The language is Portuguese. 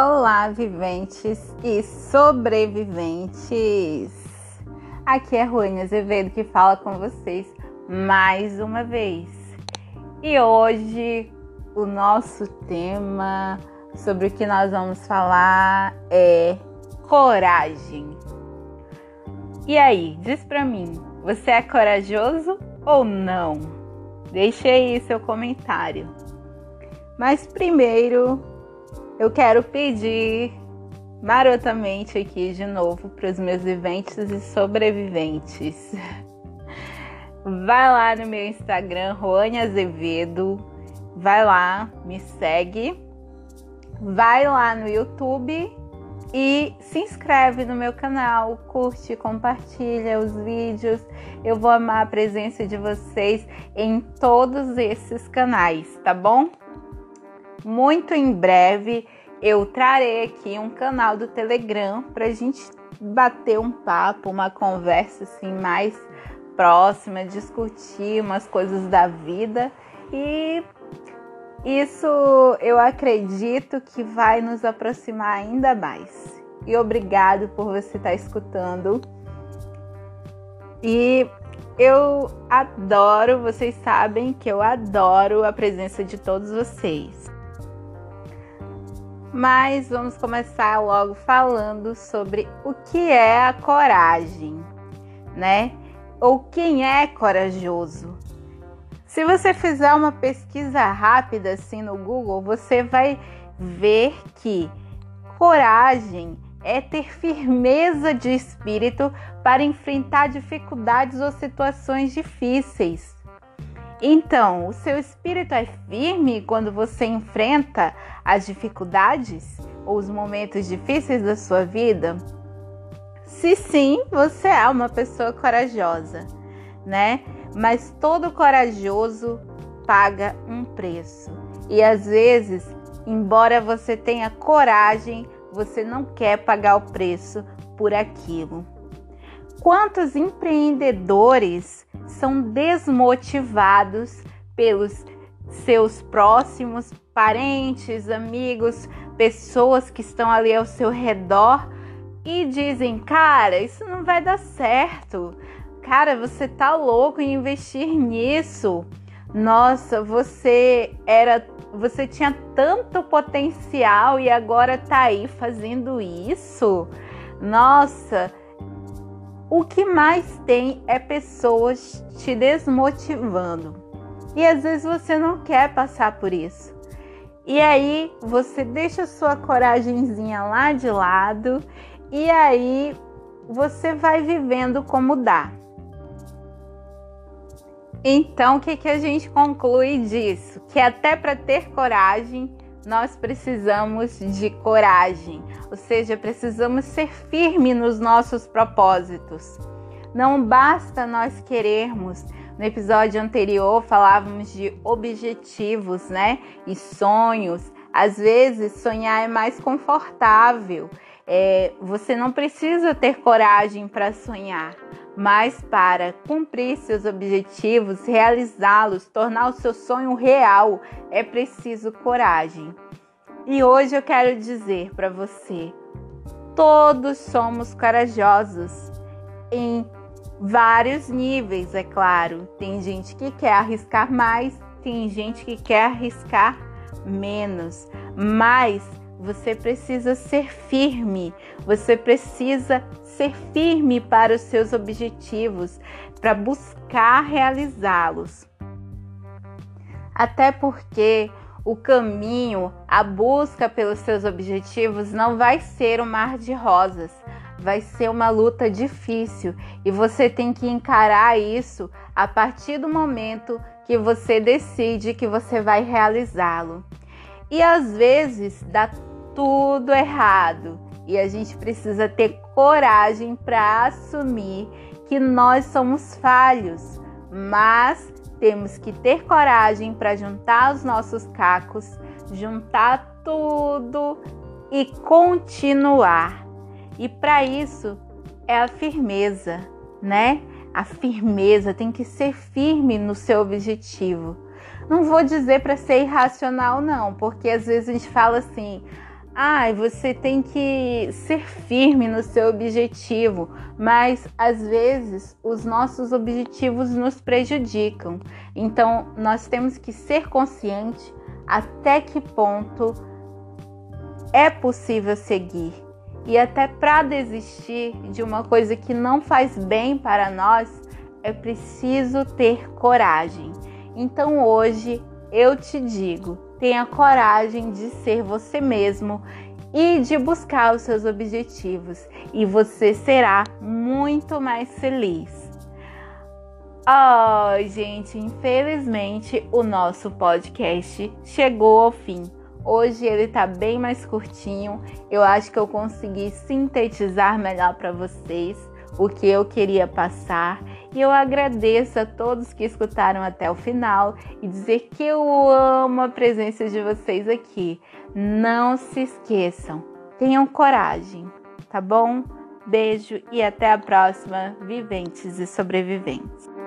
Olá, viventes e sobreviventes! Aqui é Ruane Azevedo que fala com vocês mais uma vez. E hoje o nosso tema sobre o que nós vamos falar é coragem. E aí, diz pra mim, você é corajoso ou não? Deixe aí seu comentário. Mas primeiro eu quero pedir marotamente aqui de novo para os meus viventes e sobreviventes. Vai lá no meu Instagram, Roane Azevedo. Vai lá, me segue. Vai lá no YouTube e se inscreve no meu canal, curte, compartilha os vídeos. Eu vou amar a presença de vocês em todos esses canais, tá bom? Muito em breve eu trarei aqui um canal do Telegram para a gente bater um papo, uma conversa assim mais próxima, discutir umas coisas da vida e isso eu acredito que vai nos aproximar ainda mais. E obrigado por você estar escutando. E eu adoro, vocês sabem que eu adoro a presença de todos vocês. Mas vamos começar logo falando sobre o que é a coragem, né? Ou quem é corajoso. Se você fizer uma pesquisa rápida assim no Google, você vai ver que coragem é ter firmeza de espírito para enfrentar dificuldades ou situações difíceis. Então, o seu espírito é firme quando você enfrenta as dificuldades ou os momentos difíceis da sua vida? Se sim, você é uma pessoa corajosa, né? Mas todo corajoso paga um preço. E às vezes, embora você tenha coragem, você não quer pagar o preço por aquilo. Quantos empreendedores são desmotivados pelos seus próximos, parentes, amigos, pessoas que estão ali ao seu redor e dizem: "Cara, isso não vai dar certo. Cara, você tá louco em investir nisso. Nossa, você era você tinha tanto potencial e agora tá aí fazendo isso. Nossa, o que mais tem é pessoas te desmotivando. E às vezes você não quer passar por isso. E aí você deixa sua coragemzinha lá de lado e aí você vai vivendo como dá. Então, o que, que a gente conclui disso? Que até para ter coragem, nós precisamos de coragem, ou seja, precisamos ser firmes nos nossos propósitos. Não basta nós querermos. No episódio anterior falávamos de objetivos, né? E sonhos. Às vezes sonhar é mais confortável. É, você não precisa ter coragem para sonhar, mas para cumprir seus objetivos, realizá-los, tornar o seu sonho real, é preciso coragem. E hoje eu quero dizer para você: todos somos corajosos em vários níveis, é claro. Tem gente que quer arriscar mais, tem gente que quer arriscar menos, mas você precisa ser firme, você precisa ser firme para os seus objetivos, para buscar realizá-los. Até porque o caminho, a busca pelos seus objetivos não vai ser um mar de rosas, vai ser uma luta difícil e você tem que encarar isso a partir do momento que você decide que você vai realizá-lo. E às vezes dá tudo errado e a gente precisa ter coragem para assumir que nós somos falhos, mas temos que ter coragem para juntar os nossos cacos, juntar tudo e continuar. E para isso é a firmeza, né? A firmeza tem que ser firme no seu objetivo. Não vou dizer para ser irracional, não, porque às vezes a gente fala assim: ah, você tem que ser firme no seu objetivo, mas às vezes os nossos objetivos nos prejudicam. Então, nós temos que ser consciente até que ponto é possível seguir. E até para desistir de uma coisa que não faz bem para nós, é preciso ter coragem. Então hoje eu te digo, tenha coragem de ser você mesmo e de buscar os seus objetivos, e você será muito mais feliz. Oh, gente, infelizmente o nosso podcast chegou ao fim. Hoje ele tá bem mais curtinho. Eu acho que eu consegui sintetizar melhor para vocês o que eu queria passar. E eu agradeço a todos que escutaram até o final e dizer que eu amo a presença de vocês aqui. Não se esqueçam, tenham coragem, tá bom? Beijo e até a próxima, viventes e sobreviventes.